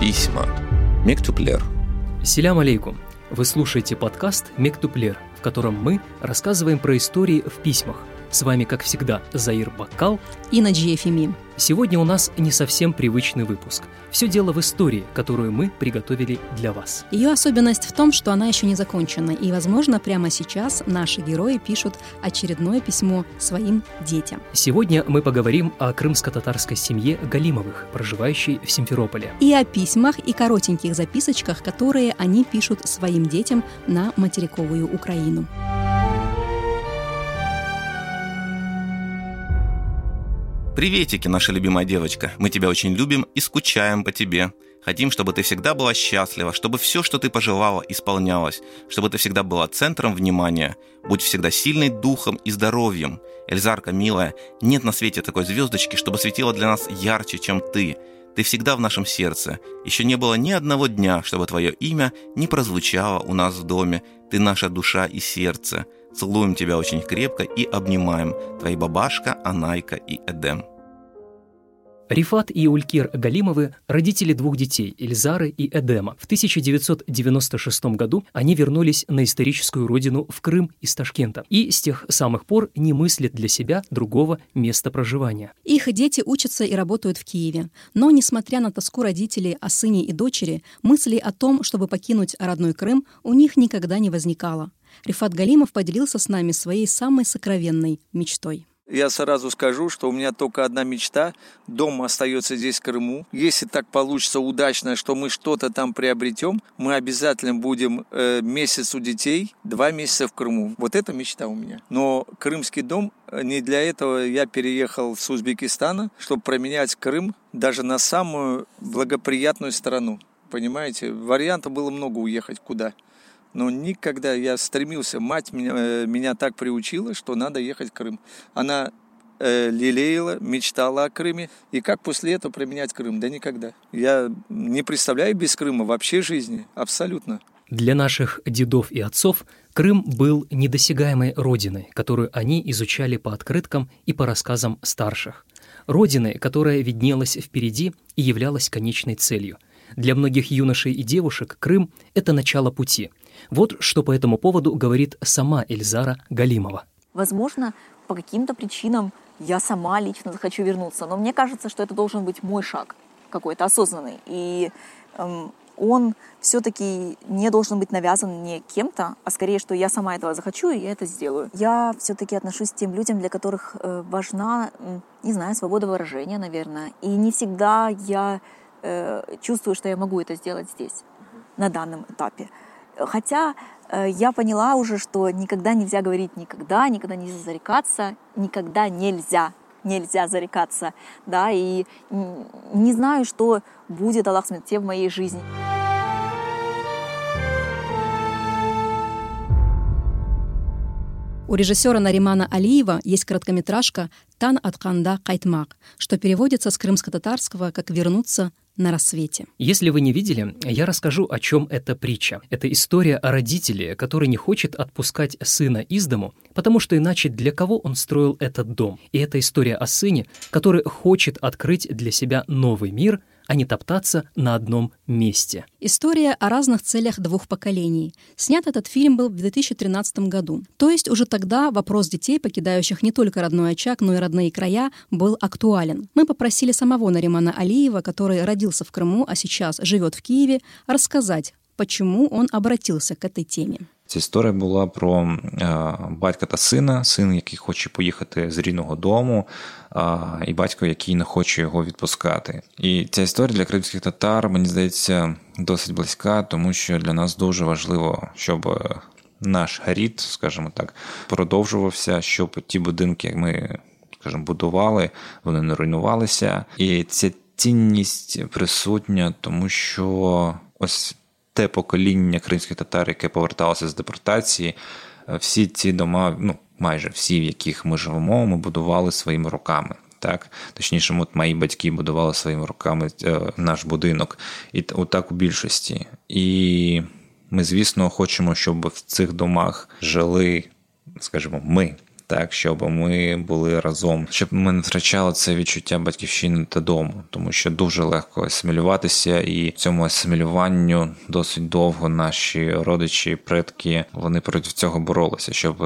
Письма. Мектуплер. Селям алейкум. Вы слушаете подкаст «Мектуплер», в котором мы рассказываем про истории в письмах. С вами, как всегда, Заир Бакал и Наджие Феми. Сегодня у нас не совсем привычный выпуск. Все дело в истории, которую мы приготовили для вас. Ее особенность в том, что она еще не закончена, и, возможно, прямо сейчас наши герои пишут очередное письмо своим детям. Сегодня мы поговорим о крымско-татарской семье Галимовых, проживающей в Симферополе. И о письмах и коротеньких записочках, которые они пишут своим детям на материковую Украину. Приветики, наша любимая девочка. Мы тебя очень любим и скучаем по тебе. Хотим, чтобы ты всегда была счастлива, чтобы все, что ты пожелала, исполнялось, чтобы ты всегда была центром внимания. Будь всегда сильной духом и здоровьем. Эльзарка, милая, нет на свете такой звездочки, чтобы светила для нас ярче, чем ты. Ты всегда в нашем сердце. Еще не было ни одного дня, чтобы твое имя не прозвучало у нас в доме. Ты наша душа и сердце. Целуем тебя очень крепко и обнимаем. Твои бабашка, Анайка и Эдем. Рифат и Улькир Галимовы – родители двух детей – Эльзары и Эдема. В 1996 году они вернулись на историческую родину в Крым из Ташкента и с тех самых пор не мыслят для себя другого места проживания. Их дети учатся и работают в Киеве. Но, несмотря на тоску родителей о сыне и дочери, мысли о том, чтобы покинуть родной Крым, у них никогда не возникало. Рифат Галимов поделился с нами своей самой сокровенной мечтой. Я сразу скажу, что у меня только одна мечта. Дом остается здесь, в Крыму. Если так получится удачно, что мы что-то там приобретем, мы обязательно будем э, месяц у детей, два месяца в Крыму. Вот это мечта у меня. Но крымский дом, э, не для этого я переехал с Узбекистана, чтобы променять Крым даже на самую благоприятную страну. Понимаете, вариантов было много уехать куда. Но никогда я стремился, мать меня, э, меня так приучила, что надо ехать в Крым. Она э, лелеяла, мечтала о Крыме. И как после этого применять Крым? Да никогда. Я не представляю без Крыма вообще жизни. Абсолютно. Для наших дедов и отцов Крым был недосягаемой родиной, которую они изучали по открыткам и по рассказам старших. Родиной, которая виднелась впереди и являлась конечной целью. Для многих юношей и девушек Крым — это начало пути — вот что по этому поводу говорит сама Эльзара Галимова. Возможно, по каким-то причинам я сама лично захочу вернуться, но мне кажется, что это должен быть мой шаг какой-то осознанный. И эм, он все-таки не должен быть навязан не кем-то, а скорее, что я сама этого захочу, и я это сделаю. Я все-таки отношусь к тем людям, для которых э, важна, не знаю, свобода выражения, наверное. И не всегда я э, чувствую, что я могу это сделать здесь, на данном этапе. Хотя э, я поняла уже, что никогда нельзя говорить никогда, никогда нельзя зарекаться, никогда нельзя, нельзя зарекаться, да, и не знаю, что будет, Аллах те в моей жизни. У режиссера Наримана Алиева есть короткометражка «Тан Атканда Кайтмак», что переводится с крымско-татарского как «вернуться на рассвете. Если вы не видели, я расскажу, о чем эта притча. Это история о родителе, который не хочет отпускать сына из дому, потому что иначе для кого он строил этот дом. И это история о сыне, который хочет открыть для себя новый мир, а не топтаться на одном месте. История о разных целях двух поколений. Снят этот фильм был в 2013 году. То есть уже тогда вопрос детей, покидающих не только родной очаг, но и родные края, был актуален. Мы попросили самого Наримана Алиева, который родился в Крыму, а сейчас живет в Киеве, рассказать, почему он обратился к этой теме. Ця історія була про е, батька та сина, син, який хоче поїхати з рідного дому, і батько, який не хоче його відпускати. І ця історія для кримських татар, мені здається, досить близька, тому що для нас дуже важливо, щоб наш рід, скажімо так, продовжувався, щоб ті будинки, як ми скажімо, будували, вони не руйнувалися. І ця цінність присутня, тому що ось те покоління кримських татар, яке поверталося з депортації, е, всі ці дома, ну майже всі, в яких ми живемо, ми будували своїми руками. Так, точніше, от мої батьки будували своїми руками е, наш будинок, і отак у більшості. І ми, звісно, хочемо, щоб в цих домах жили, скажімо, ми. Так щоб ми були разом, щоб ми не втрачали це відчуття батьківщини та дому, тому що дуже легко асимілюватися, і цьому асимілюванню досить довго наші родичі, предки вони проти цього боролися, щоб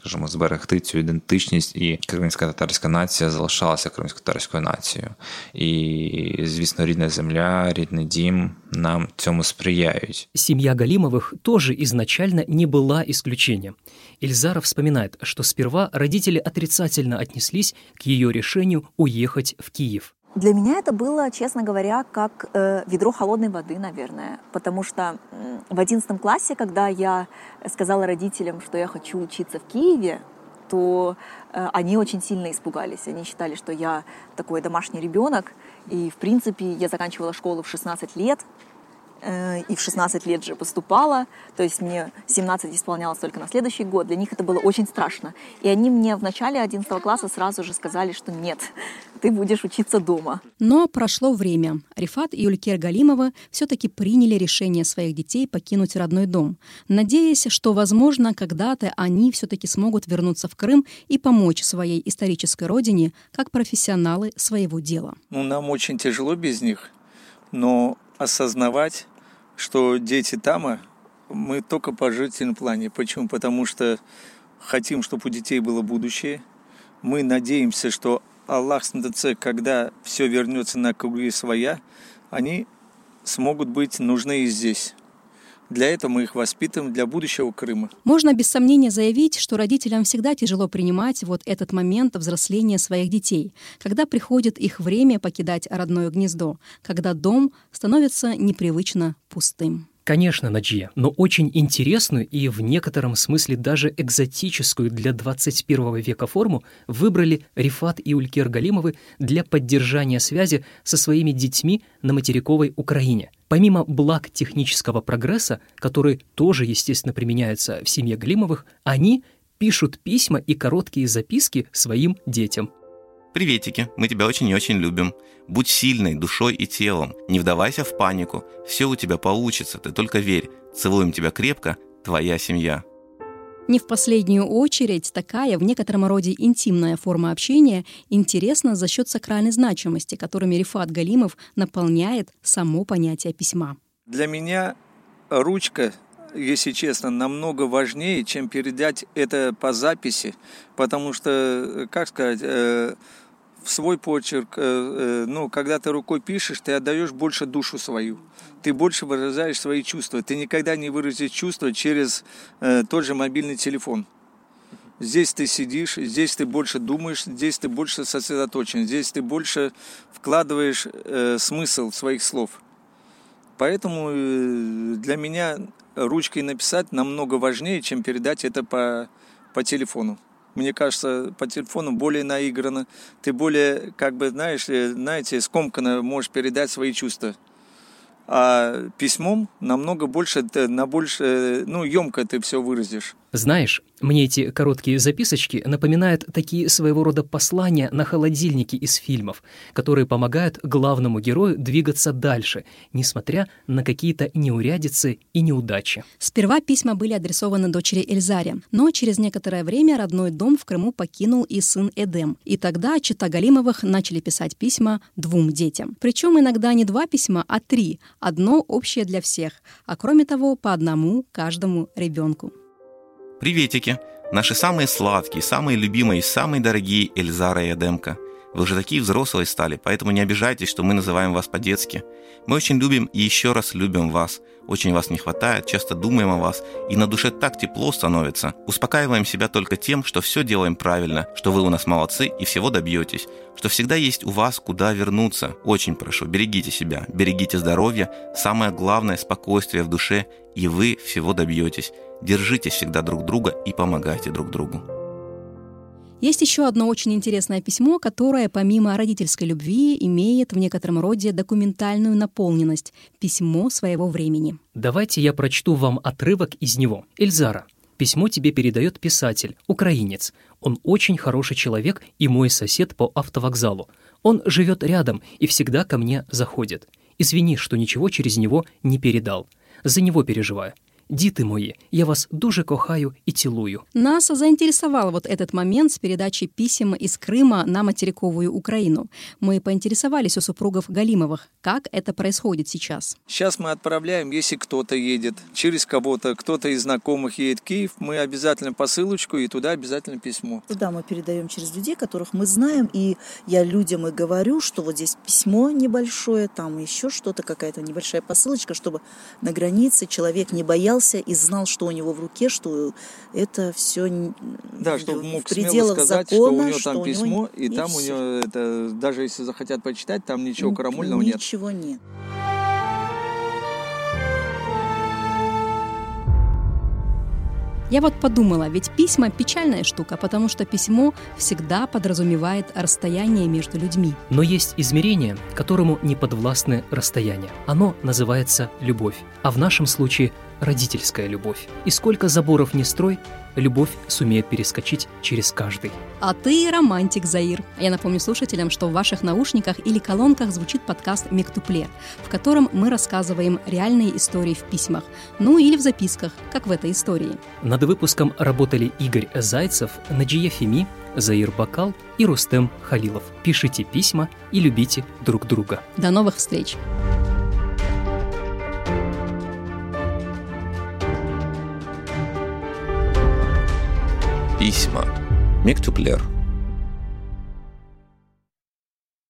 скажімо, зберегти цю ідентичність, і кримська татарська нація залишалася кримсько-татарською нацією. І, звісно, рідна земля, рідний дім нам цьому сприяют. Семья Галимовых тоже изначально не была исключением. Ильзара вспоминает, что сперва родители отрицательно отнеслись к ее решению уехать в Киев. Для меня это было, честно говоря, как э, ведро холодной воды, наверное. Потому что э, в одиннадцатом классе, когда я сказала родителям, что я хочу учиться в Киеве, то э, они очень сильно испугались. Они считали, что я такой домашний ребенок. И, в принципе, я заканчивала школу в 16 лет, и в 16 лет же поступала, то есть мне 17 исполнялось только на следующий год. Для них это было очень страшно. И они мне в начале 11 класса сразу же сказали, что нет, ты будешь учиться дома. Но прошло время. Рифат и Юлькер Галимова все-таки приняли решение своих детей покинуть родной дом, надеясь, что, возможно, когда-то они все-таки смогут вернуться в Крым и помочь своей исторической родине как профессионалы своего дела. Ну, нам очень тяжело без них, но осознавать, что дети Тама мы только по положительном плане. Почему? Потому что хотим, чтобы у детей было будущее. Мы надеемся, что Аллах СНДЦ, когда все вернется на круги своя, они смогут быть нужны и здесь. Для этого мы их воспитываем для будущего Крыма. Можно без сомнения заявить, что родителям всегда тяжело принимать вот этот момент взросления своих детей, когда приходит их время покидать родное гнездо, когда дом становится непривычно пустым. Конечно, Наджия, но очень интересную и в некотором смысле даже экзотическую для 21 века форму выбрали Рифат и Улькер Галимовы для поддержания связи со своими детьми на материковой Украине. Помимо благ технического прогресса, который тоже, естественно, применяется в семье Галимовых, они пишут письма и короткие записки своим детям. Приветики, мы тебя очень и очень любим. Будь сильной душой и телом, не вдавайся в панику, все у тебя получится, ты только верь. Целуем тебя крепко, твоя семья. Не в последнюю очередь, такая в некотором роде интимная форма общения интересна за счет сакральной значимости, которыми Рифат Галимов наполняет само понятие письма. Для меня ручка если честно, намного важнее, чем передать это по записи, потому что, как сказать, э, в свой почерк, э, э, ну, когда ты рукой пишешь, ты отдаешь больше душу свою, ты больше выражаешь свои чувства, ты никогда не выразишь чувства через тот же мобильный телефон. Здесь ты сидишь, здесь ты больше думаешь, здесь ты больше сосредоточен, здесь ты больше вкладываешь смысл своих слов. Поэтому для меня ручкой написать намного важнее, чем передать это по, по телефону. Мне кажется, по телефону более наигранно. Ты более, как бы, знаешь, э, знаете, скомканно можешь передать свои чувства. А письмом намного больше, на больше, ну, емко ты все выразишь. Знаешь, мне эти короткие записочки напоминают такие своего рода послания на холодильнике из фильмов, которые помогают главному герою двигаться дальше, несмотря на какие-то неурядицы и неудачи. Сперва письма были адресованы дочери Эльзаре, но через некоторое время родной дом в Крыму покинул и сын Эдем. И тогда чита Галимовых начали писать письма двум детям. Причем иногда не два письма, а три. Одно общее для всех, а кроме того, по одному каждому ребенку. Приветики! Наши самые сладкие, самые любимые и самые дорогие Эльзара и Эдемка. Вы уже такие взрослые стали, поэтому не обижайтесь, что мы называем вас по-детски. Мы очень любим и еще раз любим вас. Очень вас не хватает, часто думаем о вас, и на душе так тепло становится. Успокаиваем себя только тем, что все делаем правильно, что вы у нас молодцы и всего добьетесь, что всегда есть у вас куда вернуться. Очень прошу, берегите себя, берегите здоровье, самое главное – спокойствие в душе, и вы всего добьетесь. Держите всегда друг друга и помогайте друг другу. Есть еще одно очень интересное письмо, которое помимо родительской любви имеет в некотором роде документальную наполненность — письмо своего времени. Давайте я прочту вам отрывок из него. Эльзара, письмо тебе передает писатель, украинец. Он очень хороший человек и мой сосед по автовокзалу. Он живет рядом и всегда ко мне заходит. Извини, что ничего через него не передал. За него переживаю. Діти мої, я вас дуже кохаю и цілую. Нас заинтересовал вот этот момент с передачей писем из Крыма на материковую Украину. Мы поинтересовались у супругов Галимовых, как это происходит сейчас. Сейчас мы отправляем, если кто-то едет через кого-то, кто-то из знакомых едет в Киев, мы обязательно посылочку и туда обязательно письмо. Туда мы передаем через людей, которых мы знаем, и я людям и говорю, что вот здесь письмо небольшое, там еще что-то, какая-то небольшая посылочка, чтобы на границе человек не боялся и знал, что у него в руке, что это все да, чтобы мог в пределах сказать, закона, что у него там что письмо, него... и, там всё. у него это, даже если захотят почитать, там ничего крамольного нет. Ничего нет. Я вот подумала, ведь письма печальная штука, потому что письмо всегда подразумевает расстояние между людьми. Но есть измерение, которому не подвластны расстояния. Оно называется любовь, а в нашем случае родительская любовь. И сколько заборов не строй, любовь сумеет перескочить через каждый. А ты романтик, Заир. Я напомню слушателям, что в ваших наушниках или колонках звучит подкаст «Мектупле», в котором мы рассказываем реальные истории в письмах, ну или в записках, как в этой истории. Над выпуском работали Игорь Зайцев, Наджия Феми, Заир Бакал и Рустем Халилов. Пишите письма и любите друг друга. До новых встреч! Письма. Мектуплер.